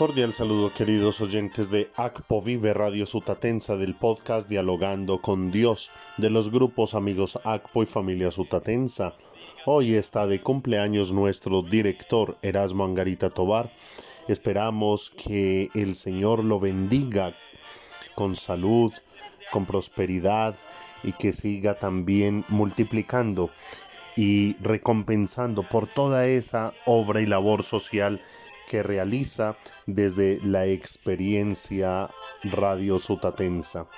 Cordial saludo queridos oyentes de ACPO Vive Radio Sutatensa del podcast Dialogando con Dios de los grupos amigos ACPO y familia Sutatensa. Hoy está de cumpleaños nuestro director Erasmo Angarita Tobar. Esperamos que el Señor lo bendiga con salud, con prosperidad y que siga también multiplicando y recompensando por toda esa obra y labor social que realiza desde la experiencia radio sutatensa.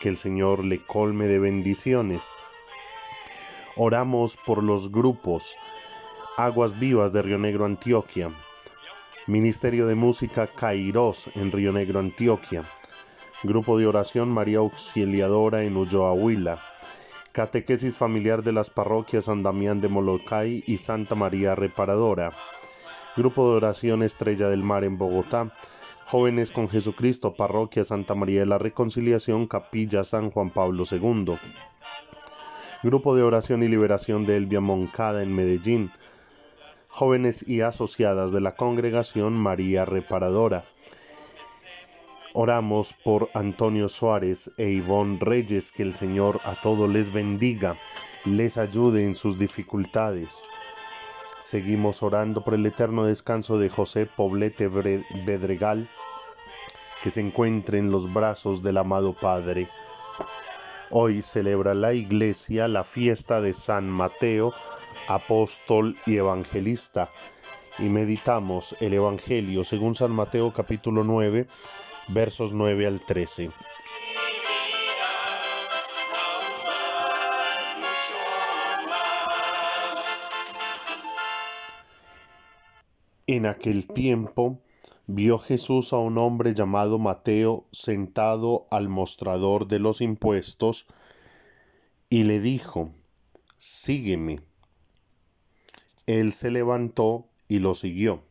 Que el Señor le colme de bendiciones. Oramos por los grupos Aguas Vivas de Río Negro, Antioquia, Ministerio de Música Kairos en Río Negro, Antioquia, Grupo de Oración María Auxiliadora en Ulloa, Huila, Catequesis Familiar de las Parroquias San Damián de Molokai y Santa María Reparadora, Grupo de Oración Estrella del Mar en Bogotá, Jóvenes con Jesucristo, Parroquia Santa María de la Reconciliación, Capilla San Juan Pablo II. Grupo de Oración y Liberación de Elvia Moncada en Medellín. Jóvenes y asociadas de la Congregación María Reparadora. Oramos por Antonio Suárez e Ivonne Reyes, que el Señor a todos les bendiga, les ayude en sus dificultades. Seguimos orando por el eterno descanso de José Poblete Bedregal, que se encuentre en los brazos del amado Padre. Hoy celebra la Iglesia la fiesta de San Mateo, apóstol y evangelista, y meditamos el Evangelio según San Mateo capítulo 9, versos 9 al 13. En aquel tiempo vio Jesús a un hombre llamado Mateo sentado al mostrador de los impuestos y le dijo, Sígueme. Él se levantó y lo siguió.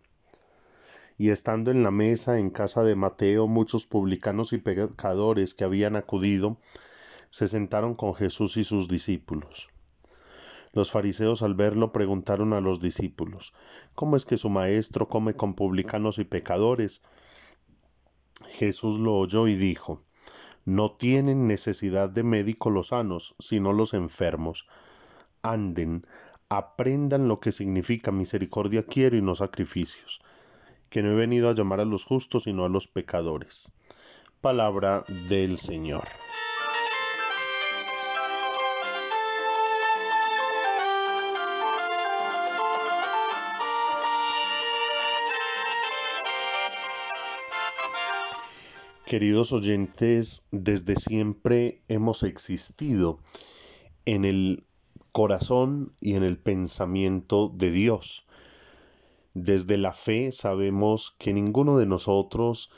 Y estando en la mesa en casa de Mateo, muchos publicanos y pecadores que habían acudido, se sentaron con Jesús y sus discípulos. Los fariseos al verlo preguntaron a los discípulos, ¿cómo es que su maestro come con publicanos y pecadores? Jesús lo oyó y dijo, No tienen necesidad de médico los sanos, sino los enfermos. Anden, aprendan lo que significa misericordia quiero y no sacrificios, que no he venido a llamar a los justos, sino a los pecadores. Palabra del Señor. Queridos oyentes, desde siempre hemos existido en el corazón y en el pensamiento de Dios. Desde la fe sabemos que ninguno de nosotros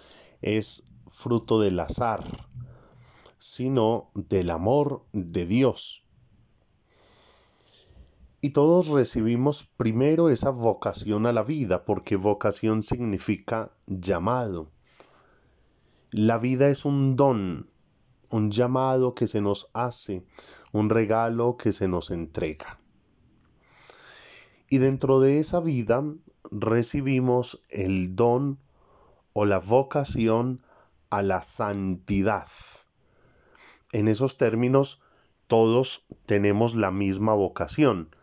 es fruto del azar, sino del amor de Dios. Y todos recibimos primero esa vocación a la vida, porque vocación significa llamado. La vida es un don, un llamado que se nos hace, un regalo que se nos entrega. Y dentro de esa vida recibimos el don o la vocación a la santidad. En esos términos, todos tenemos la misma vocación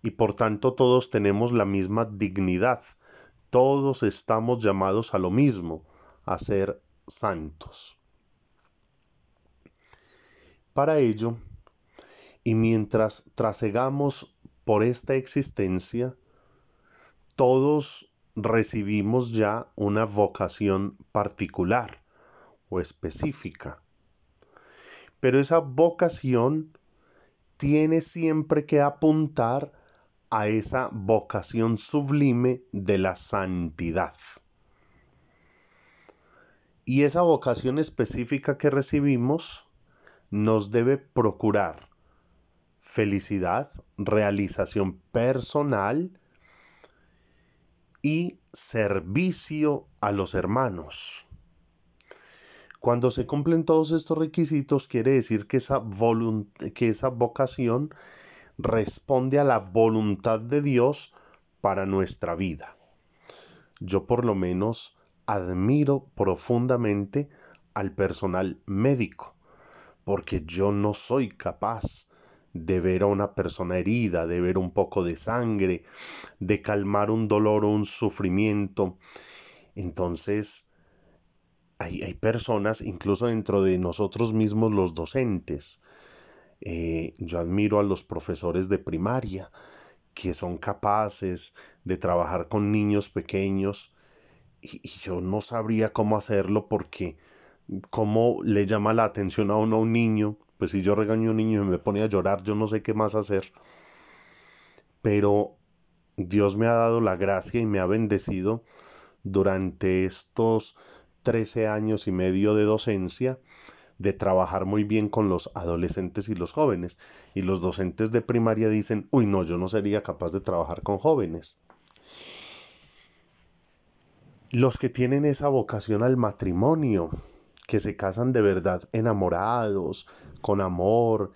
y por tanto todos tenemos la misma dignidad. Todos estamos llamados a lo mismo, a ser santos. Para ello, y mientras trasegamos por esta existencia, todos recibimos ya una vocación particular o específica. Pero esa vocación tiene siempre que apuntar a esa vocación sublime de la santidad. Y esa vocación específica que recibimos nos debe procurar felicidad, realización personal y servicio a los hermanos. Cuando se cumplen todos estos requisitos, quiere decir que esa, que esa vocación responde a la voluntad de Dios para nuestra vida. Yo por lo menos admiro profundamente al personal médico, porque yo no soy capaz de ver a una persona herida, de ver un poco de sangre, de calmar un dolor o un sufrimiento. Entonces, hay, hay personas, incluso dentro de nosotros mismos los docentes, eh, yo admiro a los profesores de primaria que son capaces de trabajar con niños pequeños y, yo no sabría cómo hacerlo porque cómo le llama la atención a uno a un niño pues si yo regaño a un niño y me pone a llorar, yo no sé qué más hacer. Pero Dios me ha dado la gracia y me ha bendecido durante estos 13 años y medio de docencia de trabajar muy bien con los adolescentes y los jóvenes. Y los docentes de primaria dicen, uy, no, yo no sería capaz de trabajar con jóvenes. Los que tienen esa vocación al matrimonio, que se casan de verdad enamorados, con amor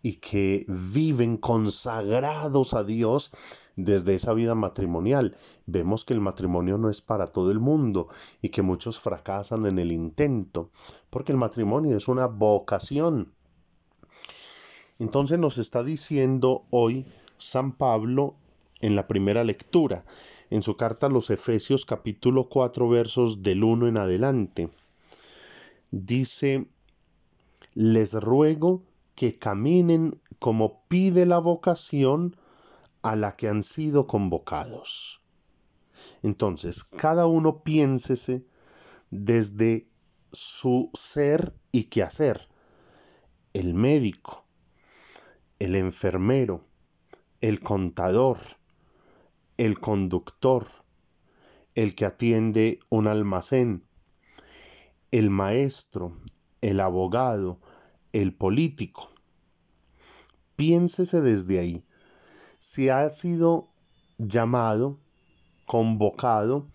y que viven consagrados a Dios desde esa vida matrimonial. Vemos que el matrimonio no es para todo el mundo y que muchos fracasan en el intento, porque el matrimonio es una vocación. Entonces nos está diciendo hoy San Pablo en la primera lectura, en su carta a los Efesios capítulo 4 versos del 1 en adelante dice, les ruego que caminen como pide la vocación a la que han sido convocados. Entonces, cada uno piénsese desde su ser y quehacer. El médico, el enfermero, el contador, el conductor, el que atiende un almacén, el maestro, el abogado, el político. Piénsese desde ahí. Si ha sido llamado, convocado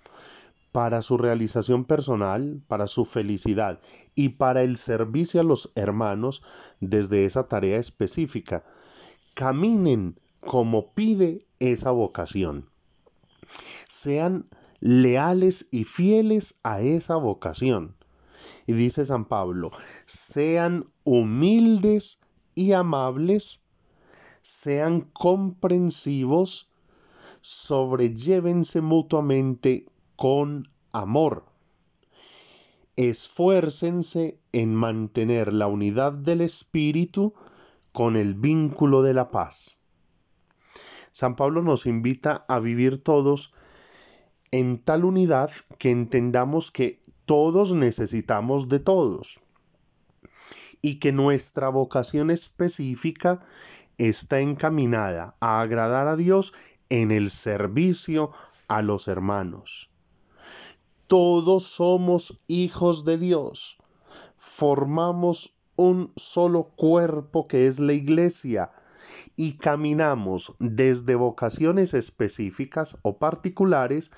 para su realización personal, para su felicidad y para el servicio a los hermanos desde esa tarea específica. Caminen como pide esa vocación. Sean leales y fieles a esa vocación. Y dice San Pablo, sean humildes y amables, sean comprensivos, sobrellévense mutuamente con amor. Esfuércense en mantener la unidad del espíritu con el vínculo de la paz. San Pablo nos invita a vivir todos en tal unidad que entendamos que todos necesitamos de todos y que nuestra vocación específica está encaminada a agradar a Dios en el servicio a los hermanos. Todos somos hijos de Dios. Formamos un solo cuerpo que es la iglesia y caminamos desde vocaciones específicas o particulares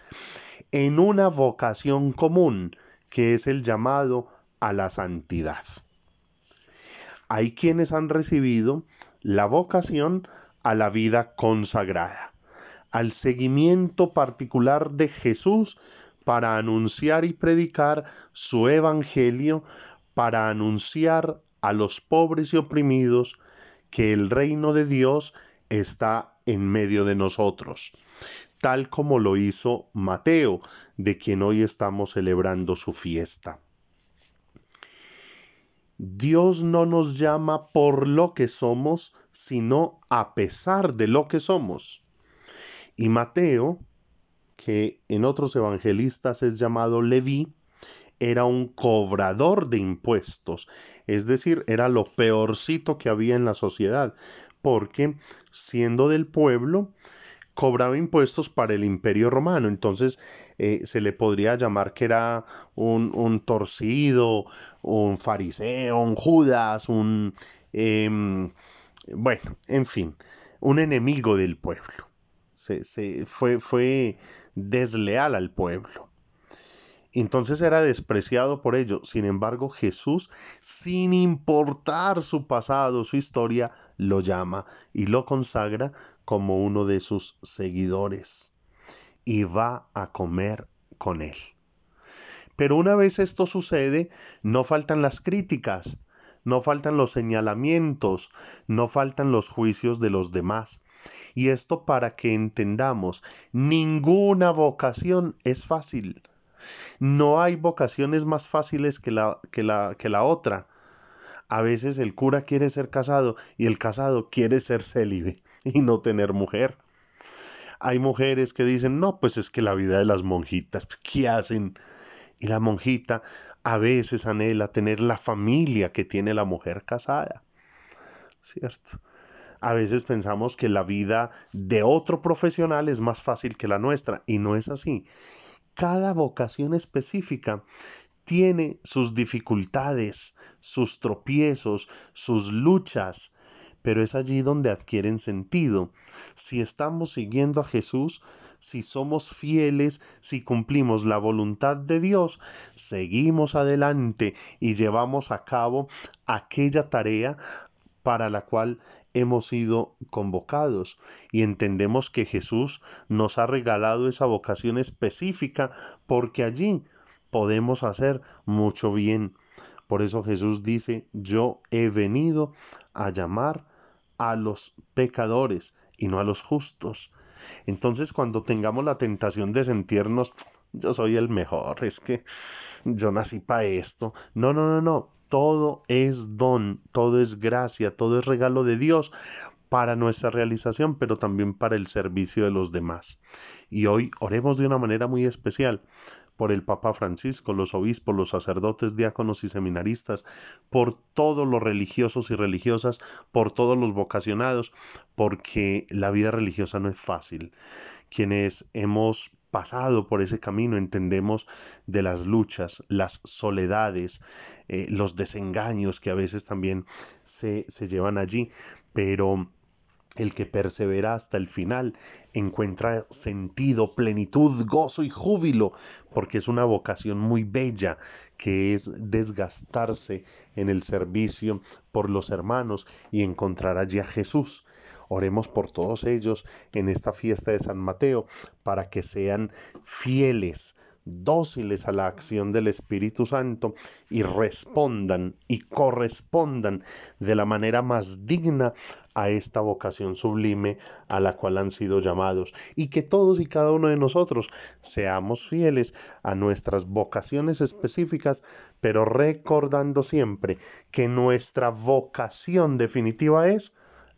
en una vocación común que es el llamado a la santidad. Hay quienes han recibido la vocación a la vida consagrada, al seguimiento particular de Jesús para anunciar y predicar su evangelio, para anunciar a los pobres y oprimidos que el reino de Dios está en medio de nosotros tal como lo hizo Mateo, de quien hoy estamos celebrando su fiesta. Dios no nos llama por lo que somos, sino a pesar de lo que somos. Y Mateo, que en otros evangelistas es llamado Leví, era un cobrador de impuestos, es decir, era lo peorcito que había en la sociedad, porque siendo del pueblo, cobraba impuestos para el imperio romano, entonces eh, se le podría llamar que era un, torcido, un fariseo, un Judas, un... Em, bueno, en fin, un enemigo del pueblo. Se, se, fue, fue desleal al pueblo. Entonces era despreciado por ello. Sin embargo, Jesús, sin importar su pasado, su historia, lo llama y lo consagra como uno de sus seguidores y va a comer con él. Pero una vez esto sucede, no faltan las críticas, no faltan los señalamientos, no faltan los juicios de los demás. Y esto para que entendamos, ninguna vocación es fácil. No hay vocaciones más fáciles que la, que la, que la otra. A veces el cura quiere ser casado y el casado quiere ser célibe y no tener mujer. Hay mujeres que dicen, no, pues es que la vida de las monjitas, ¿qué hacen? Y la monjita a veces anhela tener la familia que tiene la mujer casada. ¿Cierto? A veces pensamos que la vida de otro profesional es más fácil que la nuestra y no es así. Cada vocación específica tiene sus dificultades, sus tropiezos, sus luchas, pero es allí donde adquieren sentido. Si estamos siguiendo a Jesús, si somos fieles, si cumplimos la voluntad de Dios, seguimos adelante y llevamos a cabo aquella tarea para la cual hemos sido convocados y entendemos que Jesús nos ha regalado esa vocación específica porque allí podemos hacer mucho bien. Por eso Jesús dice, yo he venido a llamar a los pecadores y no a los justos. Entonces cuando tengamos la tentación de sentirnos, yo soy el mejor, es que yo nací para esto. No, no, no, no. Todo es don, todo es gracia, todo es regalo de Dios para nuestra realización, pero también para el servicio de los demás. Y hoy oremos de una manera muy especial por el Papa Francisco, los obispos, los sacerdotes, diáconos y seminaristas, por todos los religiosos y religiosas, por todos los vocacionados, porque la vida religiosa no es fácil. Quienes hemos pasado por ese camino entendemos de las luchas, las soledades, eh, los desengaños que a veces también se, se llevan allí, pero el que persevera hasta el final encuentra sentido, plenitud, gozo y júbilo, porque es una vocación muy bella que es desgastarse en el servicio por los hermanos y encontrar allí a Jesús. Oremos por todos ellos en esta fiesta de San Mateo para que sean fieles dóciles a la acción del Espíritu Santo y respondan y correspondan de la manera más digna a esta vocación sublime a la cual han sido llamados. Y que todos y cada uno de nosotros seamos fieles a nuestras vocaciones específicas, pero recordando siempre que nuestra vocación definitiva es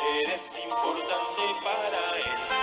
Eres importante para él.